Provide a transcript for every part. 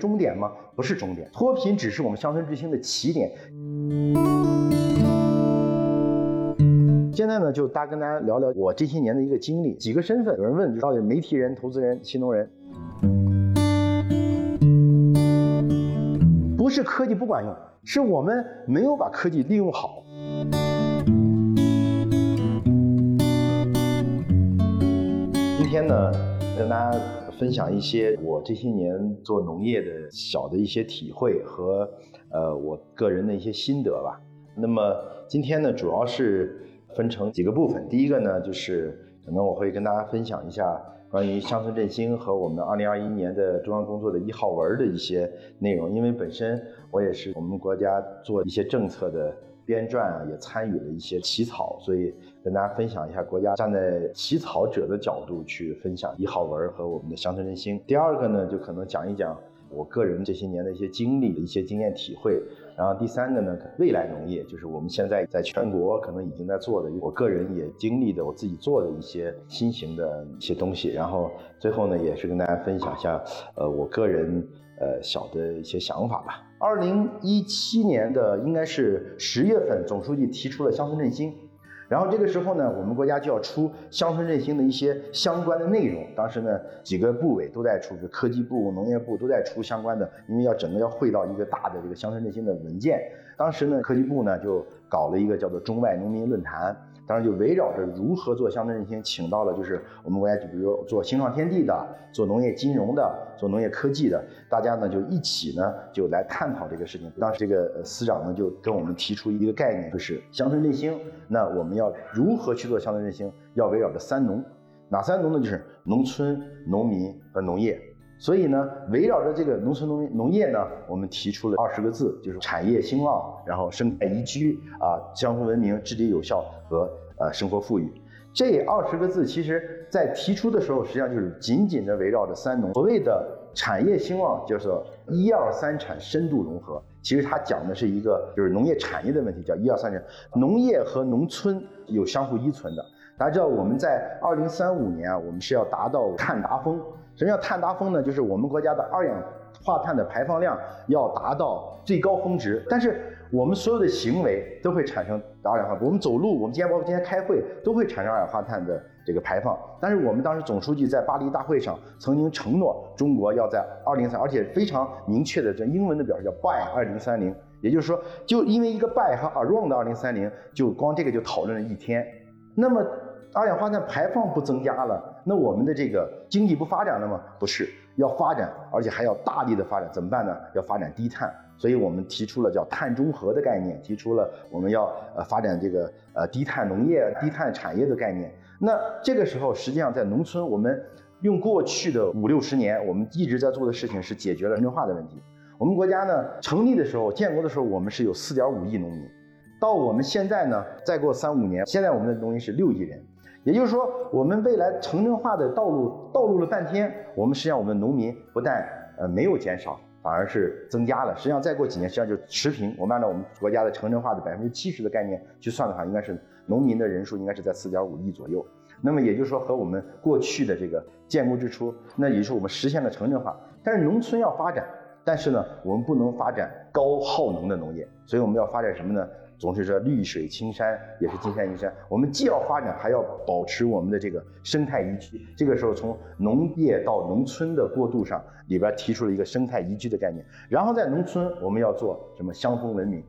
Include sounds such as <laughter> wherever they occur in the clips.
终点吗？不是终点，脱贫只是我们乡村振兴的起点。现在呢，就大跟大家聊聊我这些年的一个经历，几个身份。有人问，到底媒体人、投资人、新农人，不是科技不管用，是我们没有把科技利用好。今天呢，跟大家分享一些我这些年做农业的小的一些体会和呃我个人的一些心得吧。那么今天呢，主要是分成几个部分。第一个呢，就是可能我会跟大家分享一下关于乡村振兴和我们二零二一年的中央工作的一号文的一些内容。因为本身我也是我们国家做一些政策的。编撰啊，也参与了一些起草，所以跟大家分享一下国家站在起草者的角度去分享一号文和我们的乡村振兴。第二个呢，就可能讲一讲我个人这些年的一些经历一些经验体会。然后第三个呢，未来农业就是我们现在在全国可能已经在做的，我个人也经历的，我自己做的一些新型的一些东西。然后最后呢，也是跟大家分享一下，呃，我个人呃小的一些想法吧。二零一七年的应该是十月份，总书记提出了乡村振兴，然后这个时候呢，我们国家就要出乡村振兴的一些相关的内容。当时呢，几个部委都在出，就科技部、农业部都在出相关的，因为要整个要汇到一个大的这个乡村振兴的文件。当时呢，科技部呢就搞了一个叫做中外农民论坛。当然，就围绕着如何做乡村振兴，请到了就是我们国家，就比如做新创天地的，做农业金融的，做农业科技的，大家呢就一起呢就来探讨这个事情。当时这个司长呢就跟我们提出一个概念，就是乡村振兴。那我们要如何去做乡村振兴？要围绕着三农，哪三农呢？就是农村、农民和农业。所以呢，围绕着这个农村农农业呢，我们提出了二十个字，就是产业兴旺，然后生态宜居啊，乡村文明，治理有效和呃生活富裕。这二十个字，其实在提出的时候，实际上就是紧紧的围绕着三农。所谓的产业兴旺，就是一二三产深度融合。其实它讲的是一个就是农业产业的问题，叫一二三产。农业和农村有相互依存的。大家知道我们在二零三五年啊，我们是要达到碳达峰。什么叫碳达峰呢？就是我们国家的二氧化碳的排放量要达到最高峰值，但是我们所有的行为都会产生二氧化碳。我们走路，我们今天包括今天开会，都会产生二氧化碳的这个排放。但是我们当时总书记在巴黎大会上曾经承诺，中国要在二零三，而且非常明确的，这英文的表示叫 by 二零三零，也就是说，就因为一个 by 和 around 的二零三零，就光这个就讨论了一天。那么。二氧化碳排放不增加了，那我们的这个经济不发展了吗？不是，要发展，而且还要大力的发展，怎么办呢？要发展低碳，所以我们提出了叫碳中和的概念，提出了我们要呃发展这个呃低碳农业、低碳产业的概念。那这个时候，实际上在农村，我们用过去的五六十年，我们一直在做的事情是解决了城镇化的问题。我们国家呢成立的时候、建国的时候，我们是有四点五亿农民，到我们现在呢，再过三五年，现在我们的农民是六亿人。也就是说，我们未来城镇化的道路道路了半天，我们实际上我们农民不但呃没有减少，反而是增加了。实际上再过几年，实际上就持平。我们按照我们国家的城镇化的百分之七十的概念去算的话，应该是农民的人数应该是在四点五亿左右。那么也就是说，和我们过去的这个建国之初，那也就是我们实现了城镇化。但是农村要发展，但是呢，我们不能发展高耗能的农业，所以我们要发展什么呢？总是说绿水青山也是金山银山，我们既要发展，还要保持我们的这个生态宜居。这个时候，从农业到农村的过渡上，里边提出了一个生态宜居的概念。然后在农村，我们要做什么乡风文明？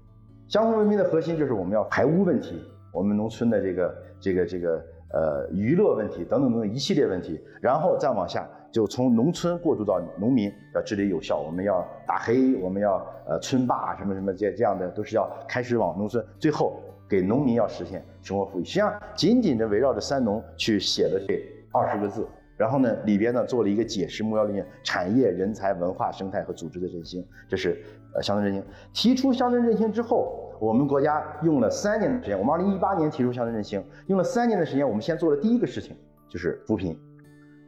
乡风文明的核心就是我们要排污问题，我们农村的这个这个这个呃娱乐问题等等等等一系列问题，然后再往下。就从农村过渡到农民，要治理有效，我们要打黑，我们要呃村霸什么什么这这样的都是要开始往农村，最后给农民要实现生活富裕。实际上，紧紧的围绕着三农去写的这二十个字，然后呢里边呢做了一个解释目标理念：产业、人才、文化、生态和组织的振兴，这是呃乡村振兴。提出乡村振兴之后，我们国家用了三年的时间。我们二零一八年提出乡村振兴，用了三年的时间，我们先做了第一个事情，就是扶贫。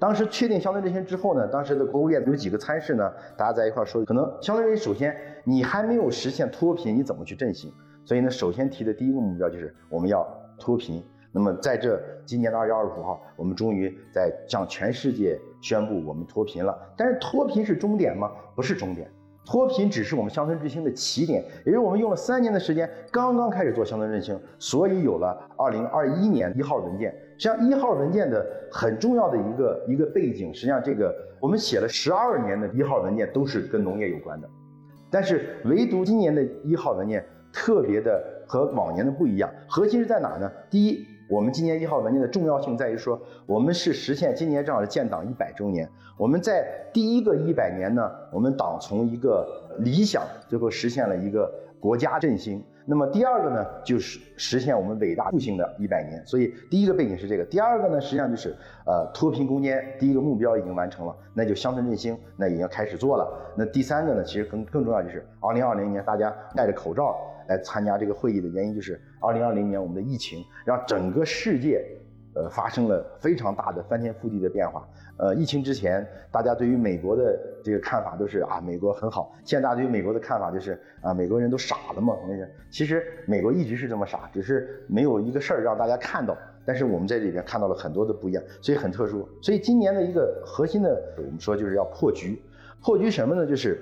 当时确定乡村振兴之后呢，当时的国务院有几个参事呢，大家在一块说，可能相当于首先你还没有实现脱贫，你怎么去振兴？所以呢，首先提的第一个目标就是我们要脱贫。那么在这今年的二月二十五号，我们终于在向全世界宣布我们脱贫了。但是脱贫是终点吗？不是终点，脱贫只是我们乡村振兴的起点，也就是我们用了三年的时间，刚刚开始做乡村振兴，所以有了二零二一年一号文件。实际上一号文件的很重要的一个一个背景，实际上这个我们写了十二年的一号文件都是跟农业有关的，但是唯独今年的一号文件特别的和往年的不一样，核心是在哪呢？第一。我们今年一号文件的重要性在于说，我们是实现今年正好是建党一百周年。我们在第一个一百年呢，我们党从一个理想最后实现了一个国家振兴。那么第二个呢，就是实现我们伟大复兴的一百年。所以第一个背景是这个，第二个呢，实际上就是呃脱贫攻坚，第一个目标已经完成了，那就乡村振兴，那已经开始做了。那第三个呢，其实更更重要就是二零二零年大家戴着口罩。来参加这个会议的原因就是，二零二零年我们的疫情让整个世界，呃，发生了非常大的翻天覆地的变化。呃，疫情之前，大家对于美国的这个看法都是啊，美国很好。现在大家对于美国的看法就是啊，美国人都傻了嘛？那个其实美国一直是这么傻，只是没有一个事儿让大家看到。但是我们在这里边看到了很多的不一样，所以很特殊。所以今年的一个核心的，我们说就是要破局。破局什么呢？就是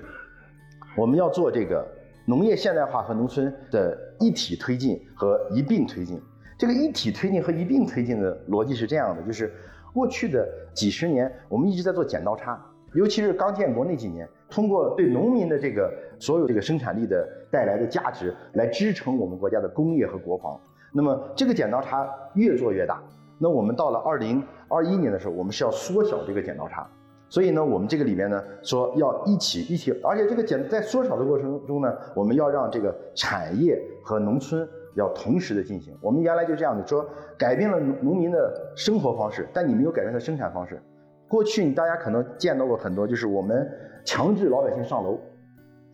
我们要做这个。农业现代化和农村的一体推进和一并推进，这个一体推进和一并推进的逻辑是这样的：就是过去的几十年，我们一直在做剪刀差，尤其是刚建国那几年，通过对农民的这个所有这个生产力的带来的价值来支撑我们国家的工业和国防。那么这个剪刀差越做越大，那我们到了二零二一年的时候，我们是要缩小这个剪刀差。所以呢，我们这个里面呢说要一起一起，而且这个减在缩小的过程中呢，我们要让这个产业和农村要同时的进行。我们原来就这样子说，改变了农农民的生活方式，但你没有改变他生产方式。过去大家可能见到过很多，就是我们强制老百姓上楼。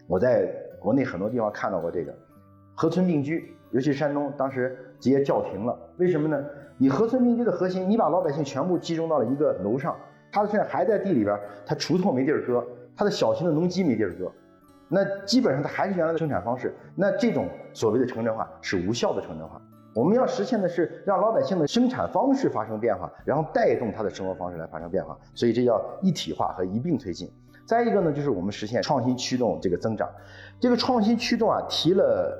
我在国内很多地方看到过这个，合村并居，尤其山东，当时直接叫停了。为什么呢？你合村并居的核心，你把老百姓全部集中到了一个楼上。他现在还在地里边，他锄头没地儿搁，他的小型的农机没地儿搁，那基本上他还是原来的生产方式。那这种所谓的城镇化是无效的城镇化。我们要实现的是让老百姓的生产方式发生变化，然后带动他的生活方式来发生变化。所以这叫一体化和一并推进。再一个呢，就是我们实现创新驱动这个增长。这个创新驱动啊，提了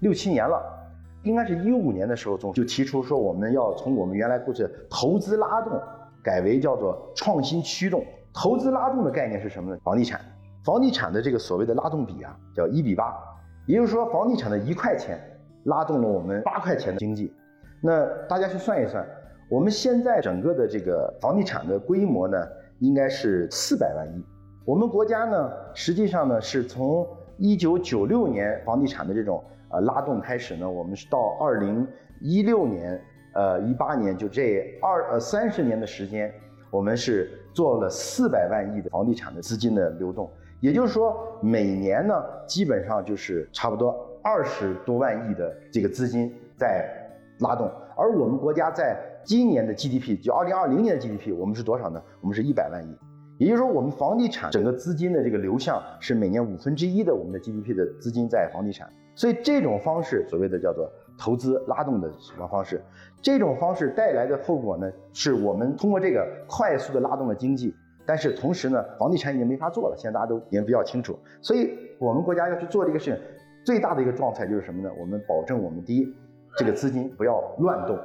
六七年了，应该是一五年的时候中就提出说我们要从我们原来过去投资拉动。改为叫做创新驱动，投资拉动的概念是什么呢？房地产，房地产的这个所谓的拉动比啊，叫一比八，也就是说，房地产的一块钱拉动了我们八块钱的经济。那大家去算一算，我们现在整个的这个房地产的规模呢，应该是四百万亿。我们国家呢，实际上呢，是从一九九六年房地产的这种呃拉动开始呢，我们是到二零一六年。呃，一八年就这二呃三十年的时间，我们是做了四百万亿的房地产的资金的流动，也就是说每年呢基本上就是差不多二十多万亿的这个资金在拉动，而我们国家在今年的 GDP 就二零二零年的 GDP，我们是多少呢？我们是一百万亿，也就是说我们房地产整个资金的这个流向是每年五分之一的我们的 GDP 的资金在房地产，所以这种方式所谓的叫做。投资拉动的什么方式？这种方式带来的后果呢？是我们通过这个快速的拉动了经济，但是同时呢，房地产已经没法做了。现在大家都已经比较清楚，所以我们国家要去做这个事情，最大的一个状态就是什么呢？我们保证我们第一，这个资金不要乱动，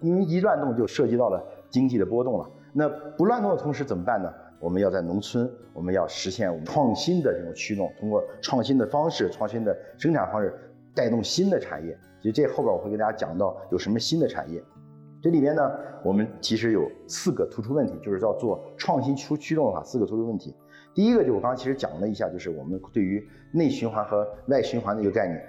因为一乱动就涉及到了经济的波动了。那不乱动的同时怎么办呢？我们要在农村，我们要实现创新的这种驱动，通过创新的方式、创新的生产方式，带动新的产业。其实这后边我会给大家讲到有什么新的产业，这里边呢，我们其实有四个突出问题，就是要做创新驱驱动的话，四个突出问题。第一个就我刚刚其实讲了一下，就是我们对于内循环和外循环的一个概念。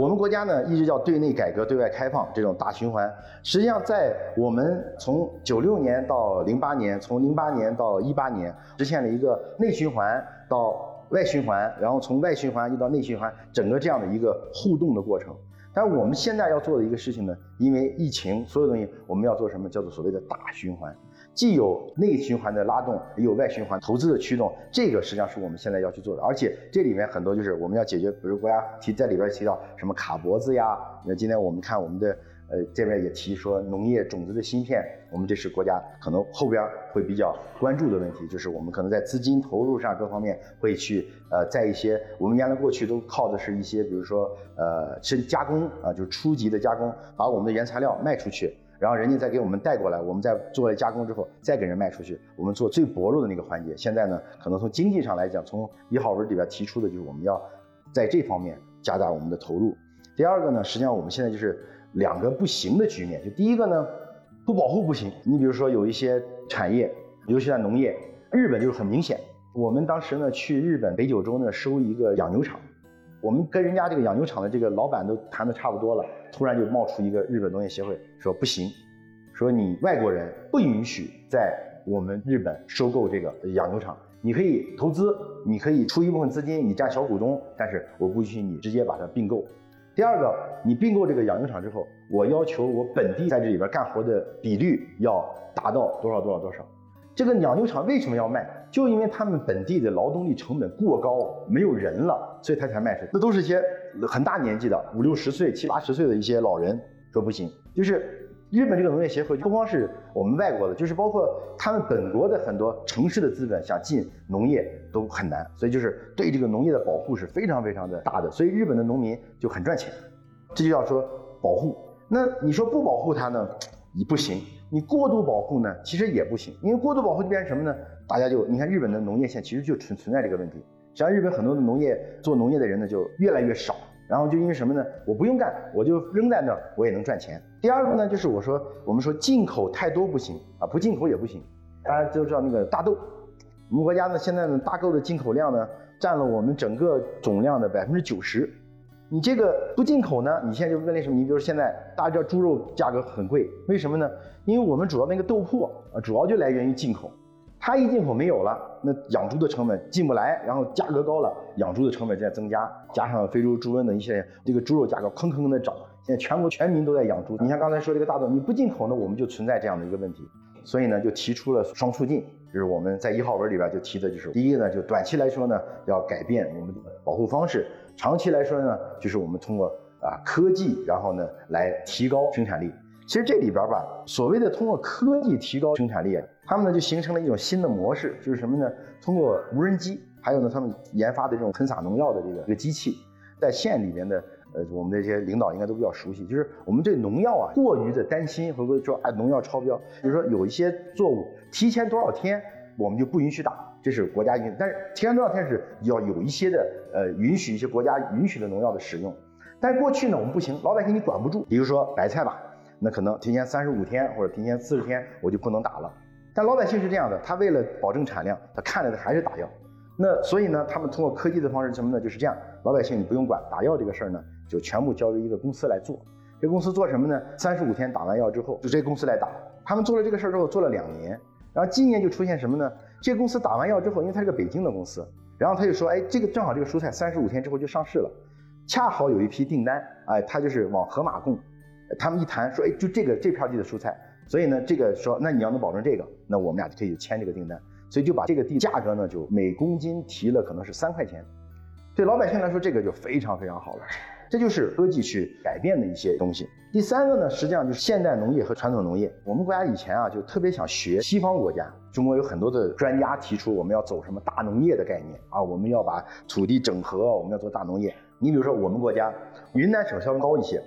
我们国家呢一直叫对内改革、对外开放这种大循环。实际上，在我们从九六年到零八年，从零八年到一八年，实现了一个内循环到外循环，然后从外循环又到内循环，整个这样的一个互动的过程。但是我们现在要做的一个事情呢，因为疫情，所有东西我们要做什么？叫做所谓的大循环，既有内循环的拉动，也有外循环投资的驱动。这个实际上是我们现在要去做的。而且这里面很多就是我们要解决，比如国家提在里边提到什么卡脖子呀。那今天我们看我们的呃，这边也提说农业种子的芯片，我们这是国家可能后边会比较关注的问题，就是我们可能在资金投入上各方面会去呃，在一些我们原来过去都靠的是一些，比如说呃，深加工啊，就是初级的加工，把我们的原材料卖出去，然后人家再给我们带过来，我们再做了加工之后再给人卖出去，我们做最薄弱的那个环节。现在呢，可能从经济上来讲，从一号文里边提出的就是我们要在这方面加大我们的投入。第二个呢，实际上我们现在就是。两个不行的局面，就第一个呢，不保护不行。你比如说有一些产业，尤其在农业，日本就是很明显。我们当时呢去日本北九州呢收一个养牛场，我们跟人家这个养牛场的这个老板都谈的差不多了，突然就冒出一个日本农业协会说不行，说你外国人不允许在我们日本收购这个养牛场，你可以投资，你可以出一部分资金，你占小股东，但是我不允许你直接把它并购。第二个，你并购这个养牛场之后，我要求我本地在这里边干活的比率要达到多少多少多少。这个养牛场为什么要卖？就因为他们本地的劳动力成本过高，没有人了，所以他才卖出。那都是些很大年纪的五六十岁、七八十岁的一些老人说不行，就是。日本这个农业协会不光是我们外国的，就是包括他们本国的很多城市的资本想进农业都很难，所以就是对这个农业的保护是非常非常的大的，所以日本的农民就很赚钱，这就要说保护。那你说不保护它呢，也不行；你过度保护呢，其实也不行，因为过度保护就变成什么呢？大家就你看日本的农业现在其实就存存在这个问题，实际上日本很多的农业做农业的人呢就越来越少。然后就因为什么呢？我不用干，我就扔在那儿，我也能赚钱。第二个呢，就是我说我们说进口太多不行啊，不进口也不行。大家都知道那个大豆，我们国家呢现在呢大豆的进口量呢占了我们整个总量的百分之九十。你这个不进口呢，你现在就问为什么？你比如现在大家知道猪肉价格很贵，为什么呢？因为我们主要那个豆粕啊，主要就来源于进口。它一进口没有了，那养猪的成本进不来，然后价格高了，养猪的成本在增加，加上非洲猪瘟的一些，这个猪肉价格吭吭的涨。现在全国全民都在养猪。你像刚才说这个大豆，你不进口呢，我们就存在这样的一个问题。所以呢，就提出了双促进，就是我们在一号文里边就提的就是，第一个呢，就短期来说呢，要改变我们的保护方式；长期来说呢，就是我们通过啊科技，然后呢来提高生产力。其实这里边吧，所谓的通过科技提高生产力，他们呢就形成了一种新的模式，就是什么呢？通过无人机，还有呢他们研发的这种喷洒农药的这个这个机器，在县里面的呃，我们这些领导应该都比较熟悉，就是我们对农药啊过于的担心，会不会说哎农药超标？比如说有一些作物提前多少天我们就不允许打，这是国家允，但是提前多少天是要有一些的呃允许一些国家允许的农药的使用，但是过去呢我们不行，老百姓你管不住，比如说白菜吧。那可能提前三十五天或者提前四十天我就不能打了，但老百姓是这样的，他为了保证产量，他看着的还是打药。那所以呢，他们通过科技的方式什么呢？就是这样，老百姓你不用管打药这个事儿呢，就全部交由一个公司来做。这公司做什么呢？三十五天打完药之后，就这公司来打。他们做了这个事儿之后，做了两年，然后今年就出现什么呢？这公司打完药之后，因为它是个北京的公司，然后他就说，哎，这个正好这个蔬菜三十五天之后就上市了，恰好有一批订单，哎，他就是往盒马供。他们一谈说，哎，就这个这片地的蔬菜，所以呢，这个说，那你要能保证这个，那我们俩就可以签这个订单，所以就把这个地价格呢，就每公斤提了可能是三块钱，对老百姓来说，这个就非常非常好了，这就是科技去改变的一些东西。第三个呢，实际上就是现代农业和传统农业。我们国家以前啊，就特别想学西方国家，中国有很多的专家提出我们要走什么大农业的概念啊，我们要把土地整合，我们要做大农业。你比如说我们国家，云南省稍微高一些。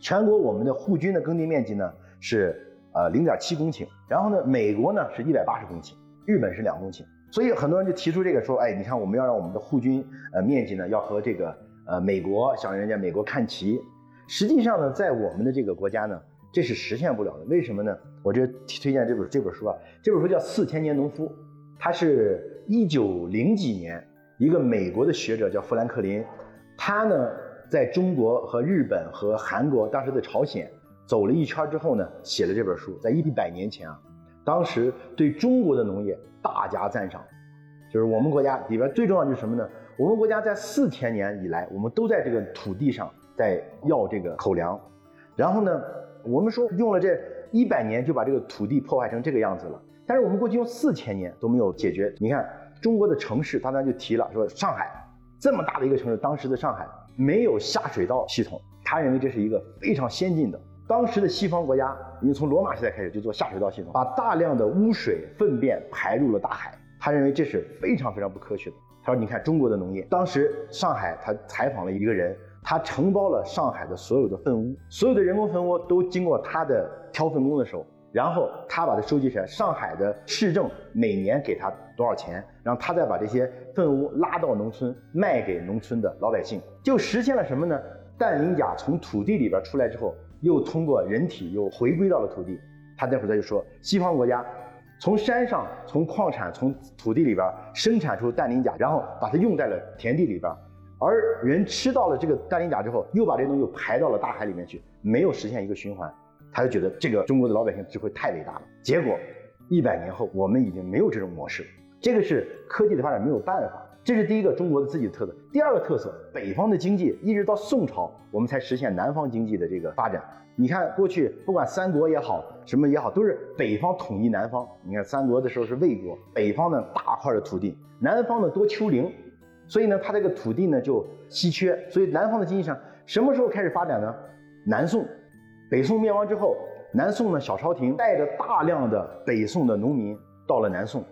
全国我们的户均的耕地面积呢是呃零点七公顷，然后呢美国呢是一百八十公顷，日本是两公顷，所以很多人就提出这个说，哎，你看我们要让我们的户均呃面积呢要和这个呃美国向人家美国看齐，实际上呢在我们的这个国家呢这是实现不了的，为什么呢？我这推荐这本这本书啊，这本书叫《四千年农夫》，它是一九零几年一个美国的学者叫富兰克林，他呢。在中国和日本和韩国，当时的朝鲜走了一圈之后呢，写了这本书。在一百年前啊，当时对中国的农业大加赞赏，就是我们国家里边最重要就是什么呢？我们国家在四千年以来，我们都在这个土地上在要这个口粮，然后呢，我们说用了这一百年就把这个土地破坏成这个样子了，但是我们过去用四千年都没有解决。你看中国的城市，刚才就提了说上海这么大的一个城市，当时的上海。没有下水道系统，他认为这是一个非常先进的，当时的西方国家，因为从罗马时代开始就做下水道系统，把大量的污水粪便排入了大海。他认为这是非常非常不科学的。他说：“你看中国的农业，当时上海他采访了一个人，他承包了上海的所有的粪污，所有的人工粪污都经过他的挑粪工的手，然后他把它收集起来。上海的市政每年给他多少钱，然后他再把这些粪污拉到农村卖给农村的老百姓，就实现了什么呢？氮磷钾从土地里边出来之后。”又通过人体又回归到了土地，他那会儿他就说，西方国家从山上、从矿产、从土地里边生产出氮磷钾，然后把它用在了田地里边，而人吃到了这个氮磷钾之后，又把这东西又排到了大海里面去，没有实现一个循环，他就觉得这个中国的老百姓智慧太伟大了。结果一百年后，我们已经没有这种模式，这个是科技的发展没有办法。这是第一个中国的自己的特色。第二个特色，北方的经济一直到宋朝，我们才实现南方经济的这个发展。你看，过去不管三国也好，什么也好，都是北方统一南方。你看三国的时候是魏国，北方呢大块的土地，南方呢多丘陵，所以呢它这个土地呢就稀缺。所以南方的经济上什么时候开始发展呢？南宋，北宋灭亡之后，南宋呢小朝廷带着大量的北宋的农民到了南宋。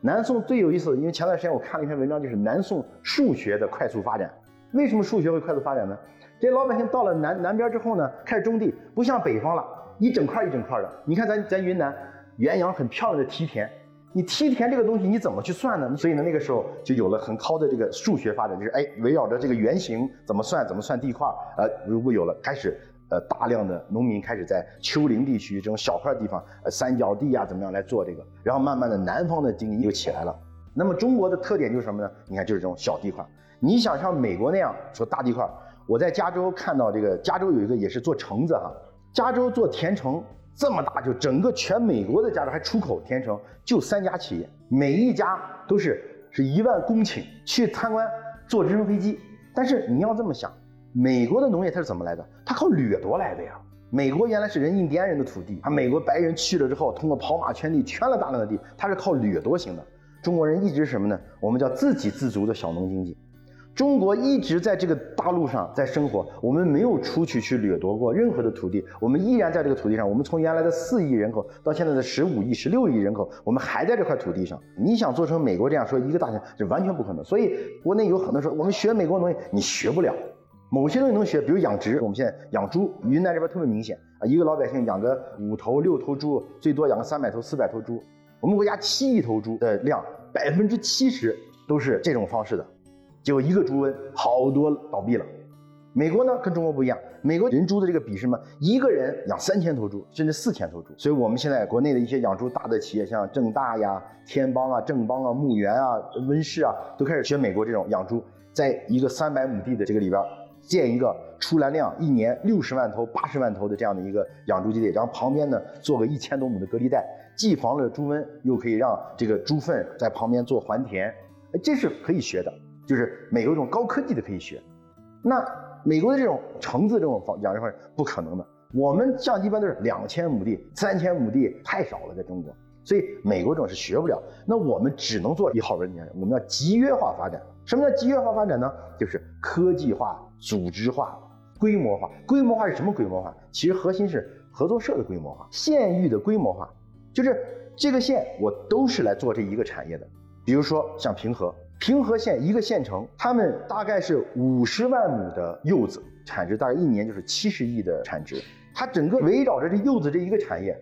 南宋最有意思，因为前段时间我看了一篇文章，就是南宋数学的快速发展。为什么数学会快速发展呢？这些老百姓到了南南边之后呢，开始种地，不像北方了，一整块一整块的。你看咱咱云南元阳很漂亮的梯田，你梯田这个东西你怎么去算呢？所以呢，那个时候就有了很高的这个数学发展，就是哎，围绕着这个圆形怎么算，怎么算地块，呃，如果有了开始。呃，大量的农民开始在丘陵地区这种小块地方，呃，三角地呀，怎么样来做这个？然后慢慢的，南方的经济就起来了。那么中国的特点就是什么呢？你看，就是这种小地块。你想像美国那样说大地块，我在加州看到这个，加州有一个也是做橙子哈，加州做甜橙这么大，就整个全美国的加州还出口甜橙，就三家企业，每一家都是是一万公顷去参观，坐直升飞机。但是你要这么想。美国的农业它是怎么来的？它靠掠夺来的呀。美国原来是人印第安人的土地，啊，美国白人去了之后，通过跑马圈地圈了大量的地，它是靠掠夺型的。中国人一直是什么呢？我们叫自给自足的小农经济。中国一直在这个大陆上在生活，我们没有出去去掠夺过任何的土地，我们依然在这个土地上。我们从原来的四亿人口到现在的十五亿、十六亿人口，我们还在这块土地上。你想做成美国这样说一个大县，这完全不可能。所以国内有很多说我们学美国农业，你学不了。某些东西能学，比如养殖。我们现在养猪，云南这边特别明显啊，一个老百姓养个五头六头猪，最多养个三百头四百头猪。我们国家七亿头猪的量，百分之七十都是这种方式的，结果一个猪瘟，好多倒闭了。美国呢跟中国不一样，美国人猪的这个比是什么？一个人养三千头猪，甚至四千头猪。所以我们现在国内的一些养猪大的企业，像正大呀、天邦啊、正邦啊、牧原啊、温氏啊，都开始学美国这种养猪，在一个三百亩地的这个里边。建一个出栏量一年六十万头、八十万头的这样的一个养猪基地，然后旁边呢做个一千多亩的隔离带，既防了猪瘟，又可以让这个猪粪在旁边做还田，这是可以学的，就是美国这种高科技的可以学。那美国的这种橙子这种方养殖方式不可能的，我们像一般都是两千亩地、三千亩地太少了，在中国。所以美国这种是学不了，那我们只能做一号文件，我们要集约化发展。什么叫集约化发展呢？就是科技化、组织化、规模化。规模化是什么规模化？其实核心是合作社的规模化、县域的规模化，就是这个县我都是来做这一个产业的。比如说像平和，平和县一个县城，他们大概是五十万亩的柚子产值，大概一年就是七十亿的产值。它整个围绕着这柚子这一个产业。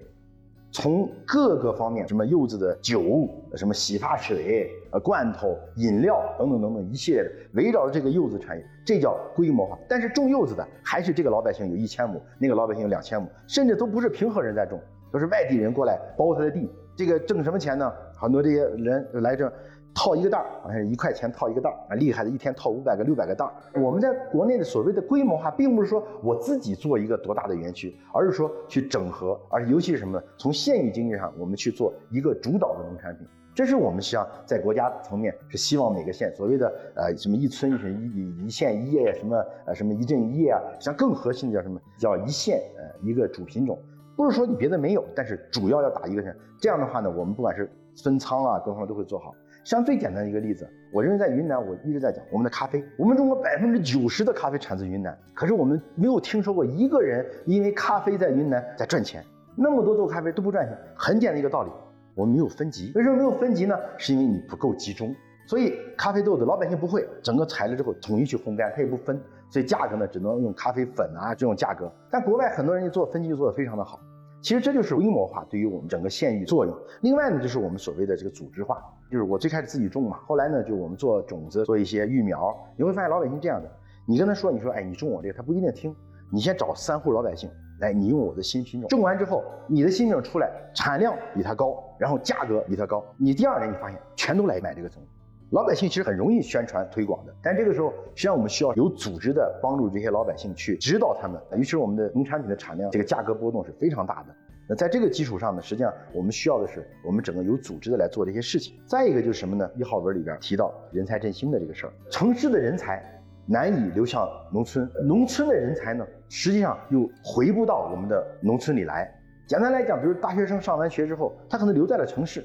从各个方面，什么柚子的酒，什么洗发水、呃罐头、饮料等等等等一系列的，围绕着这个柚子产业，这叫规模化。但是种柚子的还是这个老百姓有一千亩，那个老百姓有两千亩，甚至都不是平和人在种，都是外地人过来包他的地。这个挣什么钱呢？很多这些人来这。套一个袋儿，好像是一块钱套一个袋儿啊，厉害的一天套五百个、六百个袋儿。我们在国内的所谓的规模化，并不是说我自己做一个多大的园区，而是说去整合，而尤其是什么呢？从县域经济上，我们去做一个主导的农产品。这是我们实际上在国家层面是希望每个县所谓的呃什么一村一省一一县一业什么呃什么一镇一业啊，实际上更核心的叫什么？叫一县呃一个主品种。不是说你别的没有，但是主要要打一个县。这样的话呢，我们不管是分仓啊各方面都会做好。像最简单的一个例子，我认为在云南，我一直在讲我们的咖啡，我们中国百分之九十的咖啡产自云南，可是我们没有听说过一个人因为咖啡在云南在赚钱。那么多做咖啡都不赚钱，很简单一个道理，我们没有分级。为什么没有分级呢？是因为你不够集中。所以咖啡豆子老百姓不会，整个采了之后统一去烘干，它也不分，所以价格呢只能用咖啡粉啊这种价格。但国外很多人一做分级就做得非常的好。其实这就是规模化对于我们整个县域作用。另外呢，就是我们所谓的这个组织化，就是我最开始自己种嘛，后来呢，就我们做种子，做一些育苗。你会发现老百姓这样的，你跟他说，你说，哎，你种我这个，他不一定听。你先找三户老百姓，来，你用我的新品种，种完之后，你的新品种出来，产量比他高，然后价格比他高，你第二年你发现全都来买这个种子。老百姓其实很容易宣传推广的，但这个时候实际上我们需要有组织的帮助这些老百姓去指导他们。尤其是我们的农产品的产量，这个价格波动是非常大的。那在这个基础上呢，实际上我们需要的是我们整个有组织的来做这些事情。再一个就是什么呢？一号文里边提到人才振兴的这个事儿，城市的人才难以流向农村，农村的人才呢，实际上又回不到我们的农村里来。简单来讲，比如大学生上完学之后，他可能留在了城市。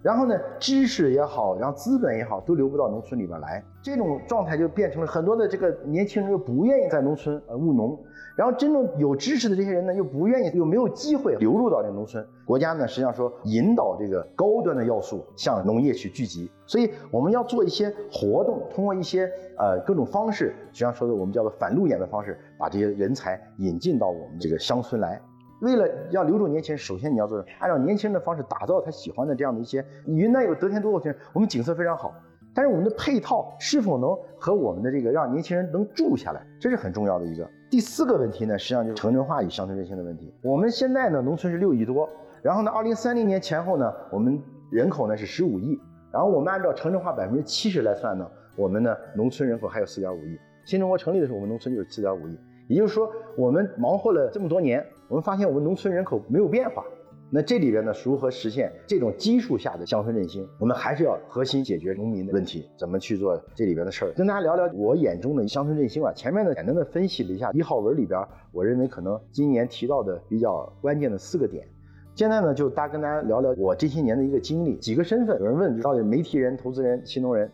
然后呢，知识也好，然后资本也好，都流不到农村里边来。这种状态就变成了很多的这个年轻人又不愿意在农村呃务农，然后真正有知识的这些人呢，又不愿意，又没有机会流入到这个农村。国家呢，实际上说引导这个高端的要素向农业去聚集，所以我们要做一些活动，通过一些呃各种方式，实际上说的我们叫做反路演的方式，把这些人才引进到我们这个乡村来。为了要留住年轻人，首先你要做按照年轻人的方式打造他喜欢的这样的一些。云南有得天独厚景，我们景色非常好，但是我们的配套是否能和我们的这个让年轻人能住下来，这是很重要的一个。第四个问题呢，实际上就是城镇化与乡村振兴的问题。我们现在呢，农村是六亿多，然后呢，二零三零年前后呢，我们人口呢是十五亿，然后我们按照城镇化百分之七十来算呢，我们呢农村人口还有四点五亿。新中国成立的时候，我们农村就是四点五亿。也就是说，我们忙活了这么多年，我们发现我们农村人口没有变化。那这里边呢，如何实现这种基数下的乡村振兴？我们还是要核心解决农民的问题，怎么去做这里边的事儿？跟大家聊聊我眼中的乡村振兴啊。前面呢，简单的分析了一下一号文里边，我认为可能今年提到的比较关键的四个点。现在呢，就大跟大家聊聊我这些年的一个经历，几个身份。有人问，到底媒体人、投资人、新农人？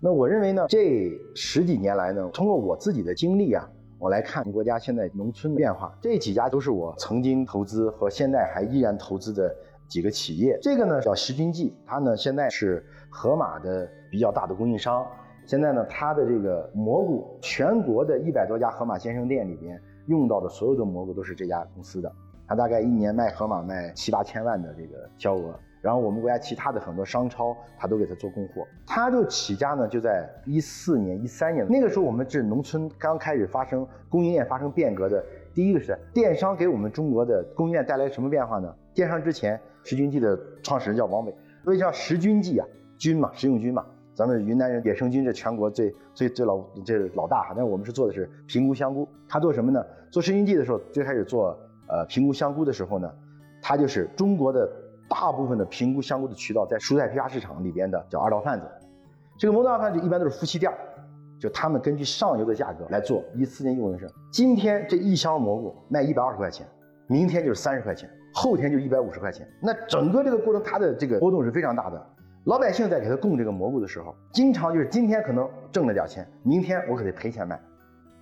那我认为呢，这十几年来呢，通过我自己的经历啊。我来看国家现在农村的变化，这几家都是我曾经投资和现在还依然投资的几个企业。这个呢叫石君记，它呢现在是盒马的比较大的供应商。现在呢，它的这个蘑菇，全国的一百多家盒马鲜生店里边用到的所有的蘑菇都是这家公司的。它大概一年卖盒马卖七八千万的这个销额。然后我们国家其他的很多商超，他都给他做供货。他就起家呢，就在一四年、一三年那个时候，我们这农村刚开始发生供应链发生变革的。第一个是电商给我们中国的供应链带来什么变化呢？电商之前，食君记的创始人叫王伟，所以叫食君记啊，菌嘛，食用菌嘛。咱们云南人野生菌是全国最最最老这老大哈，但是我们是做的是平菇香菇。他做什么呢？做食菌记的时候，最开始做呃平菇香菇的时候呢，他就是中国的。大部分的评估香菇的渠道在蔬菜批发市场里边的叫二道贩子，这个摩道贩子一般都是夫妻店，就他们根据上游的价格来做。一四年一五年是，今天这一箱蘑菇卖一百二十块钱，明天就是三十块钱，后天就一百五十块钱。那整个这个过程它的这个波动是非常大的。老百姓在给他供这个蘑菇的时候，经常就是今天可能挣了点钱，明天我可得赔钱卖。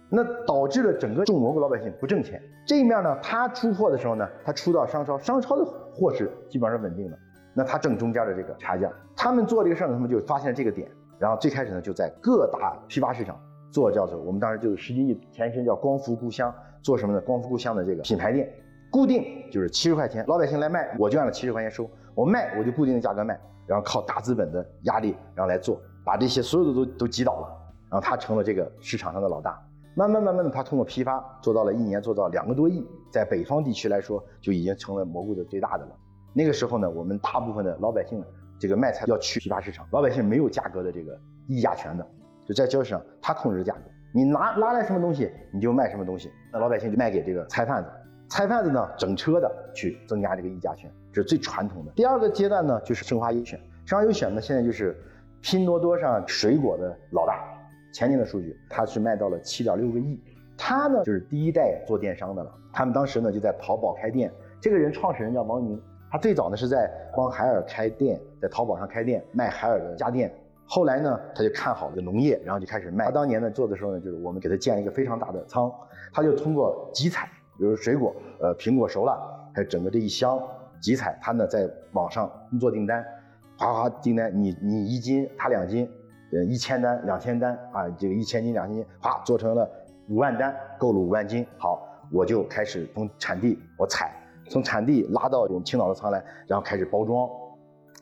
那导致了整个种蘑菇老百姓不挣钱。这一面呢，他出货的时候呢，他出到商超，商超的货是基本上是稳定的，那他挣中间的这个差价。他们做这个事儿呢，他们就发现这个点，然后最开始呢，就在各大批发市场做叫做我们当时就是十几亿前身叫光伏故乡，做什么呢？光伏故乡的这个品牌店，固定就是七十块钱，老百姓来卖，我就按照七十块钱收，我卖我就固定的价格卖，然后靠大资本的压力，然后来做，把这些所有的都都挤倒了，然后他成了这个市场上的老大。慢慢慢慢的，他通过批发做到了一年做到两个多亿，在北方地区来说就已经成了蘑菇的最大的了。那个时候呢，我们大部分的老百姓这个卖菜要去批发市场，老百姓没有价格的这个议价权的，就在交易市场他控制价格，你拿拉来什么东西你就卖什么东西，那老百姓就卖给这个菜贩子，菜贩子呢整车的去增加这个议价权，这是最传统的。第二个阶段呢就是生华优选，生华优选呢现在就是拼多多上水果的老大。前年的数据，它是卖到了七点六个亿。他呢，就是第一代做电商的了。他们当时呢，就在淘宝开店。这个人创始人叫王宁，他他最早呢是在帮海尔开店，在淘宝上开店卖海尔的家电。后来呢，他就看好了农业，然后就开始卖。他当年呢做的时候呢，就是我们给他建了一个非常大的仓，他就通过集采，比如水果，呃，苹果熟了，还有整个这一箱集采，他呢在网上做订单，哗哗订单，你你一斤，他两斤，呃，一千单、两千单啊，这个一千斤、两千斤，哗做成了五万单，购了五万斤。好，我就开始从产地我采，从产地拉到用青岛的仓来，然后开始包装，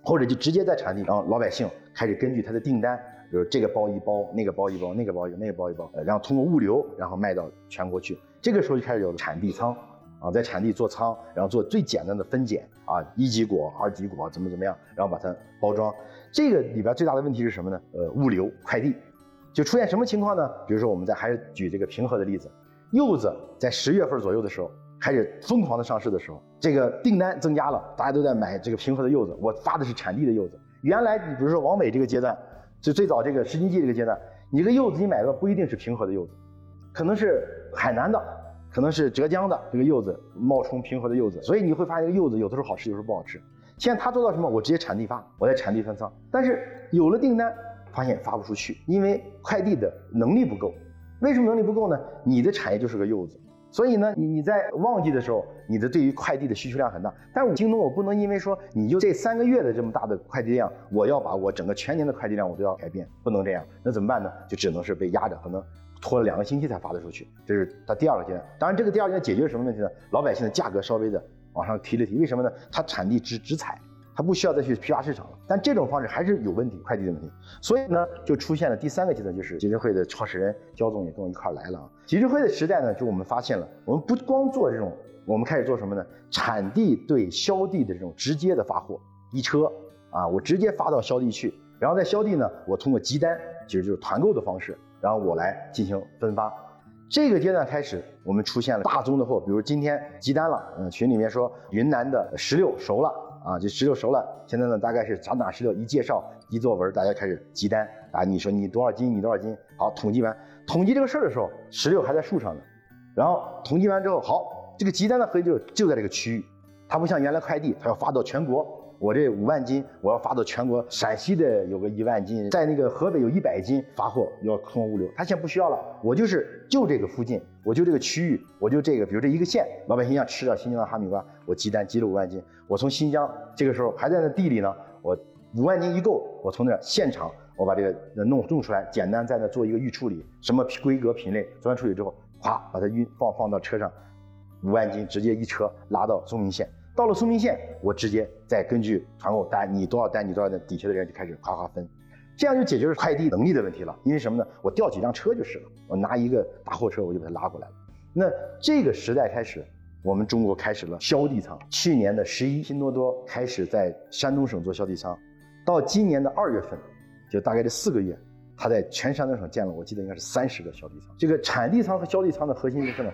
或者就直接在产地，然后老百姓。开始根据他的订单，比如这个包一包，那个包一包，那个包一那个包一包，然后通过物流，然后卖到全国去。这个时候就开始有产地仓，啊，在产地做仓，然后做最简单的分拣，啊，一级果、二级果怎么怎么样，然后把它包装。这个里边最大的问题是什么呢？呃，物流快递，就出现什么情况呢？比如说我们在还是举这个平和的例子，柚子在十月份左右的时候开始疯狂的上市的时候，这个订单增加了，大家都在买这个平和的柚子，我发的是产地的柚子。原来你比如说往美这个阶段，就最早这个石金季这个阶段，你这个柚子你买的不一定是平和的柚子，可能是海南的，可能是浙江的这个柚子冒充平和的柚子，所以你会发现柚子有的时候好吃，有时候不好吃。现在他做到什么？我直接产地发，我在产地分仓，但是有了订单，发现发不出去，因为快递的能力不够。为什么能力不够呢？你的产业就是个柚子。所以呢，你你在旺季的时候，你的对于快递的需求量很大。但是京东，我不能因为说你就这三个月的这么大的快递量，我要把我整个全年的快递量我都要改变，不能这样。那怎么办呢？就只能是被压着，可能拖了两个星期才发得出去。这是他第二个阶段。当然，这个第二个阶段解决什么问题呢？老百姓的价格稍微的往上提了提。为什么呢？它产地直直采。它不需要再去批发市场了，但这种方式还是有问题，快递的问题。所以呢，就出现了第三个阶段，就是集智会的创始人焦总也跟我一块来了啊。集智会的时代呢，就我们发现了，我们不光做这种，我们开始做什么呢？产地对销地的这种直接的发货，一车啊，我直接发到销地去，然后在销地呢，我通过集单，其实就是团购的方式，然后我来进行分发。这个阶段开始，我们出现了大宗的货，比如今天集单了，嗯，群里面说云南的石榴熟了。啊，这石榴熟了，现在呢大概是长哪石榴，一介绍一作文，大家开始集单啊。你说你多少斤，你多少斤，好统计完，统计这个事儿的时候，石榴还在树上呢。然后统计完之后，好，这个集单的核心就就在这个区域，它不像原来快递，它要发到全国。我这五万斤，我要发到全国。陕西的有个一万斤，在那个河北有一百斤发货要通过物流，他现在不需要了。我就是就这个附近，我就这个区域，我就这个，比如这一个县，老百姓想吃点新疆的哈密瓜，我集单集了五万斤，我从新疆这个时候还在那地里呢，我五万斤一够，我从那现场我把这个弄弄出来，简单在那做一个预处理，什么规格品类做完处理之后，咵把它运放放到车上，五万斤直接一车拉到嵩明县。到了嵩明县，我直接再根据团购单，你多少单，你多少单，底下的人就开始夸夸分，这样就解决了快递能力的问题了。因为什么呢？我调几辆车就是了，我拿一个大货车，我就把它拉过来了。那这个时代开始，我们中国开始了销地仓。去年的十一，拼多多开始在山东省做销地仓，到今年的二月份，就大概这四个月，他在全山东省建了，我记得应该是三十个销地仓。这个产地仓和销地仓的核心就是呢？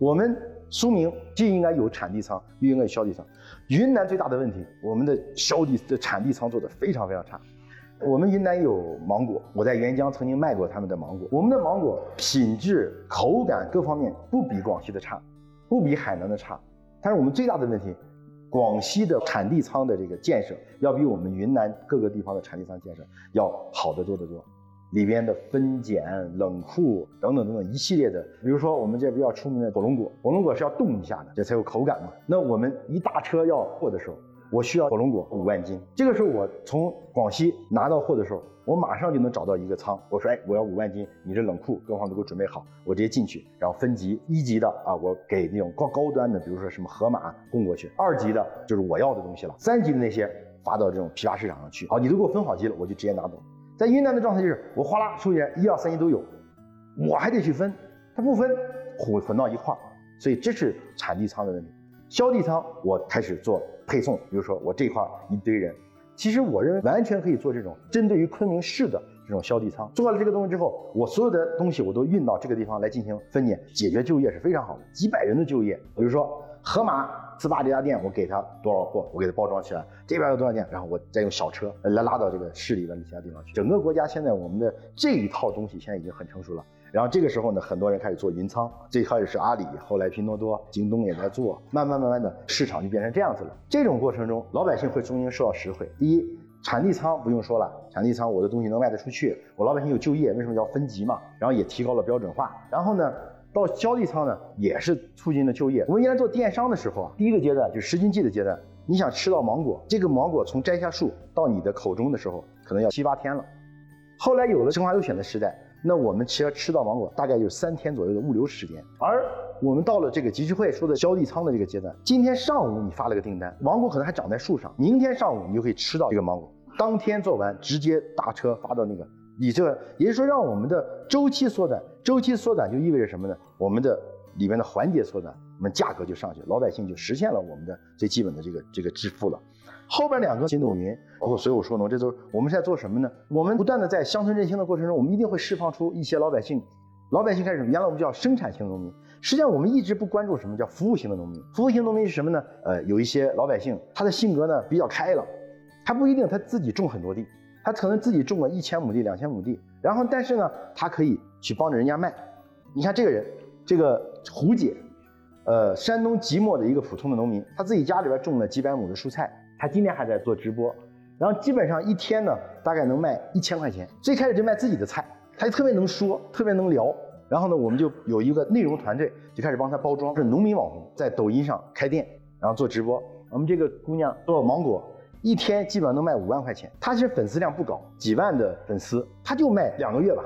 我们。苏明既应该有产地仓，又应该有销地仓。云南最大的问题，我们的销地的产地仓做的非常非常差。我们云南有芒果，我在沅江曾经卖过他们的芒果。我们的芒果品质、口感各方面不比广西的差，不比海南的差。但是我们最大的问题，广西的产地仓的这个建设要比我们云南各个地方的产地仓建设要好得多得多。里边的分拣、冷库等等等等一系列的，比如说我们这比较出名的火龙果，火龙果是要冻一下的，这才有口感嘛。那我们一大车要货的时候，我需要火龙果五万斤，这个时候我从广西拿到货的时候，我马上就能找到一个仓，我说，哎，我要五万斤，你这冷库各方都给我准备好，我直接进去，然后分级，一级的啊，我给那种高高端的，比如说什么河马供过去，二级的就是我要的东西了，三级的那些发到这种批发市场上去，好，你都给我分好级了，我就直接拿走。在云南的状态就是，我哗啦收钱，一二三级都有，我还得去分，他不分，混混到一块儿，所以这是产地仓的问题。销地仓我开始做配送，比如说我这块一堆人，其实我认为完全可以做这种针对于昆明市的这种销地仓。做了这个东西之后，我所有的东西我都运到这个地方来进行分拣，解决就业是非常好的，几百人的就业。比如说河马。斯巴这家店，我给他多少货，我给他包装起来。这边有多少店，然后我再用小车来拉到这个市里的其他地方去。整个国家现在我们的这一套东西现在已经很成熟了，然后这个时候呢，很多人开始做云仓，最开始是阿里，后来拼多多、京东也在做，慢慢慢慢的市场就变成这样子了。这种过程中，老百姓会中间受到实惠。第一，产地仓不用说了，产地仓我的东西能卖得出去，我老百姓有就业，为什么叫分级嘛？然后也提高了标准化。然后呢，到交易仓呢，也是促进了就业。我们原来做电商的时候啊，第一个阶段就是十斤季的阶段，你想吃到芒果，这个芒果从摘下树到你的口中的时候，可能要七八天了。后来有了生化优选的时代。那我们其实吃到芒果大概就是三天左右的物流时间，而我们到了这个集聚会说的交易仓的这个阶段，今天上午你发了个订单，芒果可能还长在树上，明天上午你就可以吃到这个芒果，当天做完直接大车发到那个，你这也就是说让我们的周期缩短，周期缩短就意味着什么呢？我们的里面的环节缩短，我们价格就上去，老百姓就实现了我们的最基本的这个这个致富了。后边两个新董云，包括所有说农，这都是我们现在做什么呢？我们不断的在乡村振兴的过程中，我们一定会释放出一些老百姓，老百姓开始？原来我们叫生产型农民，实际上我们一直不关注什么叫服务型的农民。服务型农民是什么呢？呃，有一些老百姓，他的性格呢比较开朗，他不一定他自己种很多地，他可能自己种个一千亩地、两千亩地，然后但是呢，他可以去帮着人家卖。你看这个人，这个胡姐，呃，山东即墨的一个普通的农民，他自己家里边种了几百亩的蔬菜。他今天还在做直播，然后基本上一天呢，大概能卖一千块钱。最开始就卖自己的菜，他就特别能说，特别能聊。然后呢，我们就有一个内容团队，就开始帮他包装，是农民网红，在抖音上开店，然后做直播。我们这个姑娘做芒果，一天基本上能卖五万块钱。她其实粉丝量不高，几万的粉丝，她就卖两个月吧。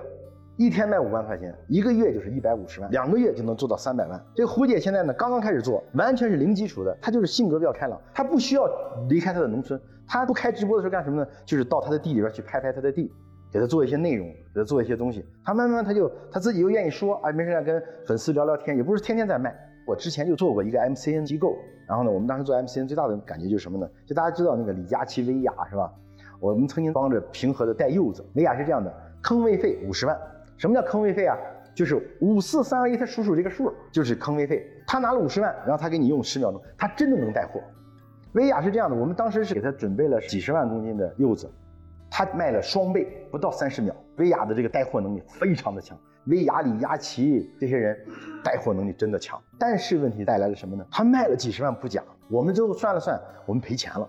一天卖五万块钱，一个月就是一百五十万，两个月就能做到三百万。这个胡姐现在呢，刚刚开始做，完全是零基础的。她就是性格比较开朗，她不需要离开她的农村。她不开直播的时候干什么呢？就是到她的地里边去拍拍她的地，给她做一些内容，给她做一些东西。她慢慢她就她自己又愿意说，啊，没事干跟粉丝聊聊天，也不是天天在卖。我之前就做过一个 MCN 机构，然后呢，我们当时做 MCN 最大的感觉就是什么呢？就大家知道那个李佳琦薇娅是吧？我们曾经帮着平和的带柚子，薇娅是这样的，坑位费五十万。什么叫坑位费啊？就是五四三二一，他数数这个数就是坑位费。他拿了五十万，然后他给你用十秒钟，他真的能带货。薇娅是这样的，我们当时是给他准备了几十万公斤的柚子，他卖了双倍，不到三十秒。薇娅的这个带货能力非常的强，威亚里亚奇这些人带货能力真的强。但是问题带来了什么呢？他卖了几十万不假，我们最后算了算，我们赔钱了。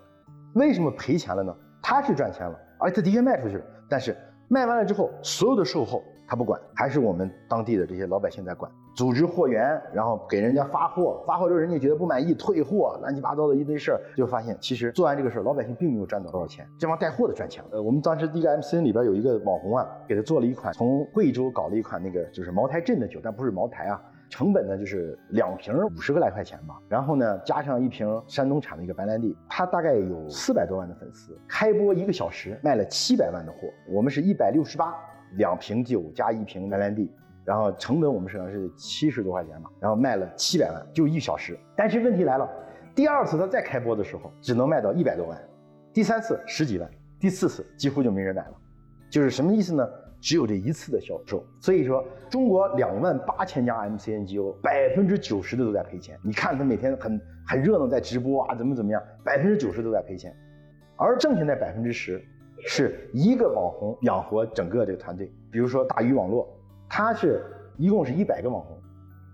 为什么赔钱了呢？他是赚钱了，而且他的确卖出去了，但是卖完了之后，所有的售后。他不管，还是我们当地的这些老百姓在管，组织货源，然后给人家发货，发货之后人家觉得不满意，退货，乱七八糟的一堆事儿，就发现其实做完这个事儿，老百姓并没有赚到多少钱，这帮带货的赚钱了。呃，我们当时第一个 MCN 里边有一个网红啊，给他做了一款从贵州搞了一款那个就是茅台镇的酒，但不是茅台啊，成本呢就是两瓶五十个来块钱吧，然后呢加上一瓶山东产的一个白兰地，他大概有四百多万的粉丝，开播一个小时卖了七百万的货，我们是一百六十八。两瓶酒加一瓶白兰地，然后成本我们实际上是七十多块钱嘛，然后卖了七百万，就一小时。但是问题来了，第二次他再开播的时候，只能卖到一百多万，第三次十几万，第四次几乎就没人买了。就是什么意思呢？只有这一次的销售。所以说，中国两万八千家 MCN 机构，百分之九十的都在赔钱。你看他每天很很热闹在直播啊，怎么怎么样，百分之九十都在赔钱，而剩下那百分之十。是一个网红养活整个这个团队，比如说大鱼网络，他是一共是一百个网红，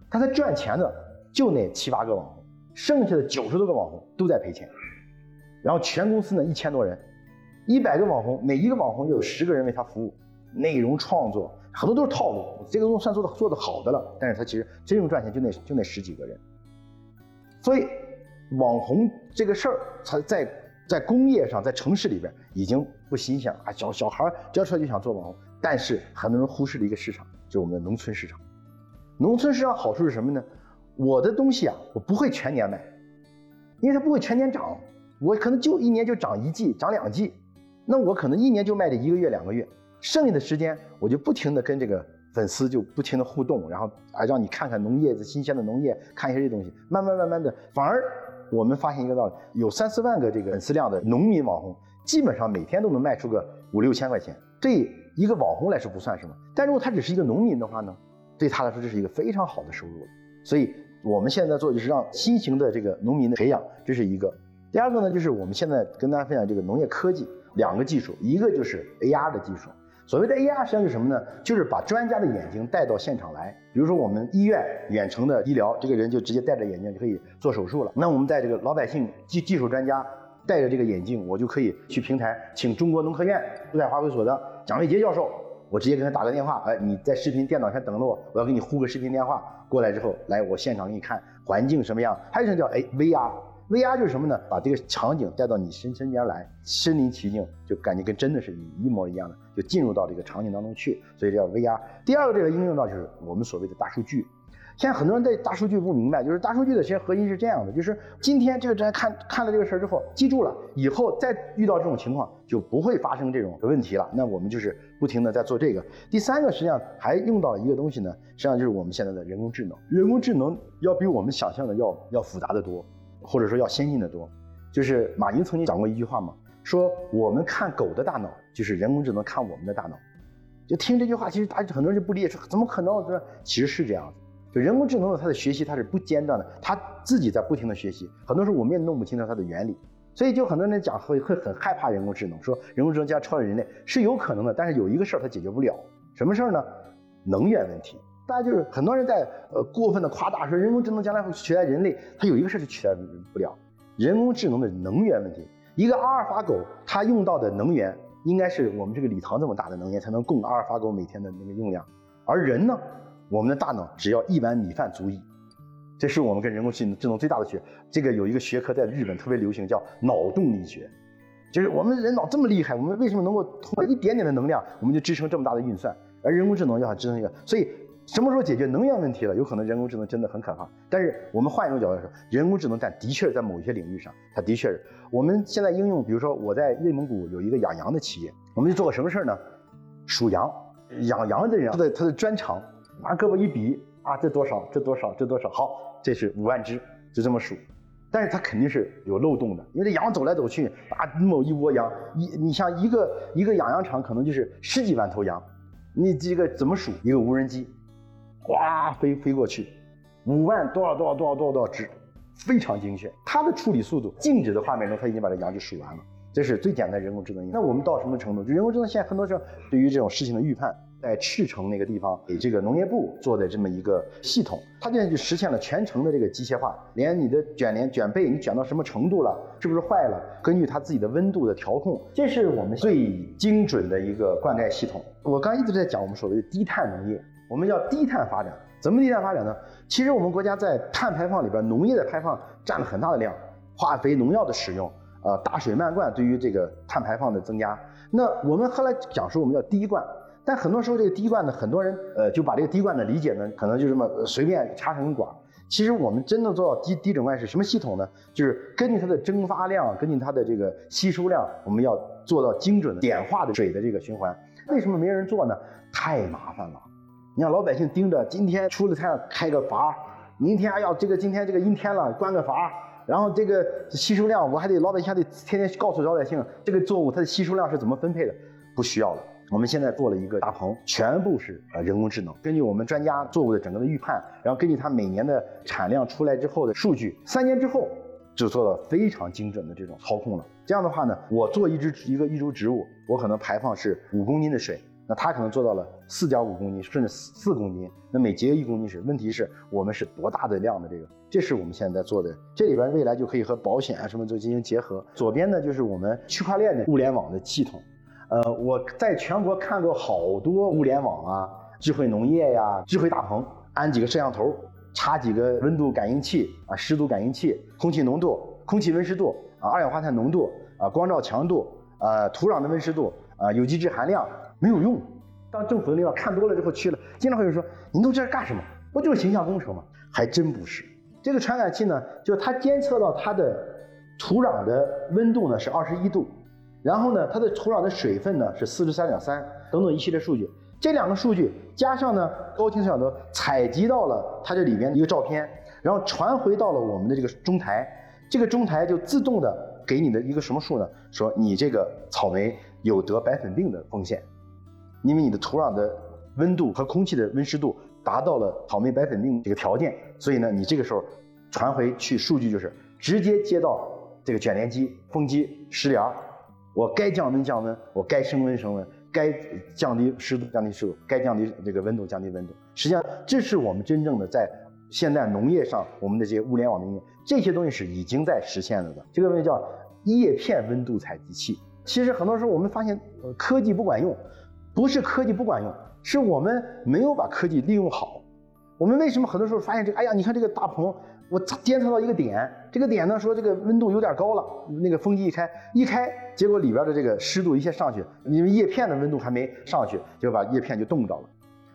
他在赚钱的就那七八个网红，剩下的九十多个网红都在赔钱。然后全公司呢一千多人，一百个网红，每一个网红有十个人为他服务，内容创作很多都是套路，这个东西算做的做的好的了，但是他其实真正赚钱就那就那十几个人。所以网红这个事儿，他在。在工业上，在城市里边已经不新鲜了啊！小小孩教出来就想做网红，但是很多人忽视了一个市场，就是我们的农村市场。农村市场好处是什么呢？我的东西啊，我不会全年卖，因为它不会全年涨，我可能就一年就涨一季，涨两季，那我可能一年就卖这一个月两个月，剩下的时间我就不停的跟这个粉丝就不停的互动，然后啊让你看看农业的新鲜的农业，看一下这东西，慢慢慢慢的反而。我们发现一个道理，有三四万个这个粉丝量的农民网红，基本上每天都能卖出个五六千块钱。对一个网红来说不算什么，但如果他只是一个农民的话呢，对他来说这是一个非常好的收入。所以我们现在做就是让新型的这个农民的培养，这是一个。第二个呢，就是我们现在跟大家分享这个农业科技两个技术，一个就是 AR 的技术。所谓的 AR 实际上是什么呢？就是把专家的眼睛带到现场来。比如说我们医院远程的医疗，这个人就直接戴着眼镜就可以做手术了。那我们在这个老百姓技技术专家戴着这个眼镜，我就可以去平台请中国农科院珠海华为所的蒋卫杰教授，我直接给他打个电话，哎，你在视频电脑前等着我，我要给你呼个视频电话过来之后，来我现场给你看环境什么样。还有一种叫哎 VR。VR 就是什么呢？把这个场景带到你身身边来，身临其境，就感觉跟真的是一模一样的，就进入到这个场景当中去，所以叫 VR。第二个这个应用呢，就是我们所谓的大数据。现在很多人对大数据不明白，就是大数据的其实核心是这样的，就是今天这个人看看了这个事儿之后，记住了，以后再遇到这种情况就不会发生这种问题了。那我们就是不停的在做这个。第三个实际上还用到一个东西呢，实际上就是我们现在的人工智能。人工智能要比我们想象的要要复杂的多。或者说要先进的多，就是马云曾经讲过一句话嘛，说我们看狗的大脑，就是人工智能看我们的大脑。就听这句话，其实大家很多人就不理解，说怎么可能？说其实是这样子，就人工智能的它的学习它是不间断的，它自己在不停的学习，很多时候我们也弄不清楚它的原理，所以就很多人讲会会很害怕人工智能，说人工智能将超越人类是有可能的，但是有一个事儿它解决不了，什么事儿呢？能源问题。大家就是很多人在呃过分的夸大说人工智能将来会取代人类，它有一个事儿是取代不了，人工智能的能源问题。一个阿尔法狗它用到的能源应该是我们这个礼堂这么大的能源才能供阿尔法狗每天的那个用量，而人呢，我们的大脑只要一碗米饭足矣。这是我们跟人工智能智能最大的区别。这个有一个学科在日本特别流行，叫脑动力学，就是我们人脑这么厉害，我们为什么能够通过一点点的能量，我们就支撑这么大的运算？而人工智能要想支撑一个，所以。什么时候解决能源问题了？有可能人工智能真的很可怕。但是我们换一种角度来说，人工智能但的确在某一些领域上，它的确是我们现在应用。比如说我在内蒙古有一个养羊的企业，我们就做个什么事儿呢？数羊，养羊的人他的他的专长，拿胳膊一比啊，这多少？这多少？这多少？好，这是五万只，就这么数。但是它肯定是有漏洞的，因为这羊走来走去啊，某一窝羊，一你像一个一个养羊场可能就是十几万头羊，你这个怎么数？一个无人机。哗飞飞过去，五万多少多少多少多少多少只，非常精确。它的处理速度，静止的画面中，它已经把这羊就数完了。这是最简单人工智能。那我们到什么程度？就人工智能现在很多时候对于这种事情的预判，在赤城那个地方给这个农业部做的这么一个系统，它现在就实现了全程的这个机械化，连你的卷帘卷被你卷到什么程度了，是不是坏了，根据它自己的温度的调控，这是我们最精准的一个灌溉系统。我刚一直在讲我们所谓的低碳农业。我们叫低碳发展，怎么低碳发展呢？其实我们国家在碳排放里边，农业的排放占了很大的量，化肥、农药的使用，呃，大水漫灌对于这个碳排放的增加。那我们后来讲说我们叫低灌，但很多时候这个滴灌呢，很多人呃就把这个滴灌的理解呢，可能就这么随便插成管。其实我们真正做到低低整灌是什么系统呢？就是根据它的蒸发量，根据它的这个吸收量，我们要做到精准的点化的水的这个循环。为什么没人做呢？太麻烦了。你让老百姓盯着，今天出了太阳开个阀，明天哎呀这个今天这个阴天了关个阀，然后这个吸收量我还得老百姓还得天天告诉老百姓这个作物它的吸收量是怎么分配的，不需要了。我们现在做了一个大棚，全部是呃人工智能，根据我们专家作物的整个的预判，然后根据它每年的产量出来之后的数据，三年之后就做到非常精准的这种操控了。这样的话呢，我做一只一个一株植物，我可能排放是五公斤的水。那它可能做到了四点五公斤，甚至四公斤。那每节约一公斤水，问题是我们是多大的量的这个？这是我们现在在做的。这里边未来就可以和保险啊什么都进行结合。左边呢就是我们区块链的物联网的系统。呃，我在全国看过好多物联网啊，智慧农业呀，智慧大棚，安几个摄像头，插几个温度感应器啊，湿度感应器，空气浓度、空气温湿度啊，二氧化碳浓度啊，光照强度啊，土壤的温湿度啊，有机质含量。没有用，当政府的领导看多了之后去了，经常会有人说：“您都这干什么？不就是形象工程吗？”还真不是。这个传感器呢，就是它监测到它的土壤的温度呢是二十一度，然后呢，它的土壤的水分呢是四十三点三，等等一系列数据。这两个数据加上呢高清摄像头采集到了它这里边一个照片，然后传回到了我们的这个中台，这个中台就自动的给你的一个什么数呢？说你这个草莓有得白粉病的风险。因为你的土壤的温度和空气的温湿度达到了草莓白粉病这个条件，所以呢，你这个时候传回去数据就是直接接到这个卷帘机、风机、食帘，我该降温降温，我该升温升温，该降低湿度降低湿度，该降低这个温度降低温度。实际上，这是我们真正的在现在农业上，我们的这些物联网的应用，这些东西是已经在实现了的。这个东西叫叶片温度采集器。其实很多时候我们发现，科技不管用，不是科技不管用，是我们没有把科技利用好。我们为什么很多时候发现这个？哎呀，你看这个大棚，我监测到一个点，这个点呢说这个温度有点高了，那个风机一开，一开，结果里边的这个湿度一下上去，因为叶片的温度还没上去，就把叶片就冻着了。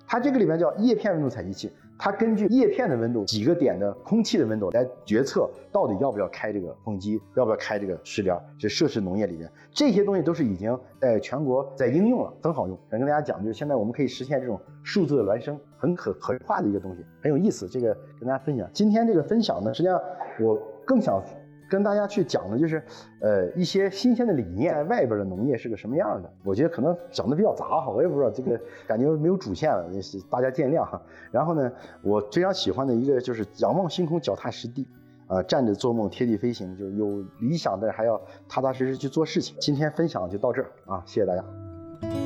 它这个里面叫叶片温度采集器。它根据叶片的温度、几个点的空气的温度来决策到底要不要开这个风机，要不要开这个食疗，这设施农业里面这些东西都是已经在全国在应用了，很好用。想跟大家讲，就是现在我们可以实现这种数字的孪生，很可可视化的一个东西，很有意思。这个跟大家分享。今天这个分享呢，实际上我更想。跟大家去讲的就是，呃，一些新鲜的理念，在外边的农业是个什么样的？我觉得可能讲的比较杂哈，我也不知道这个 <laughs> 感觉没有主线了，也是大家见谅哈。然后呢，我非常喜欢的一个就是仰望星空，脚踏实地，啊，站着做梦，贴地飞行，就是有理想的还要踏踏实实去做事情。今天分享就到这儿啊，谢谢大家。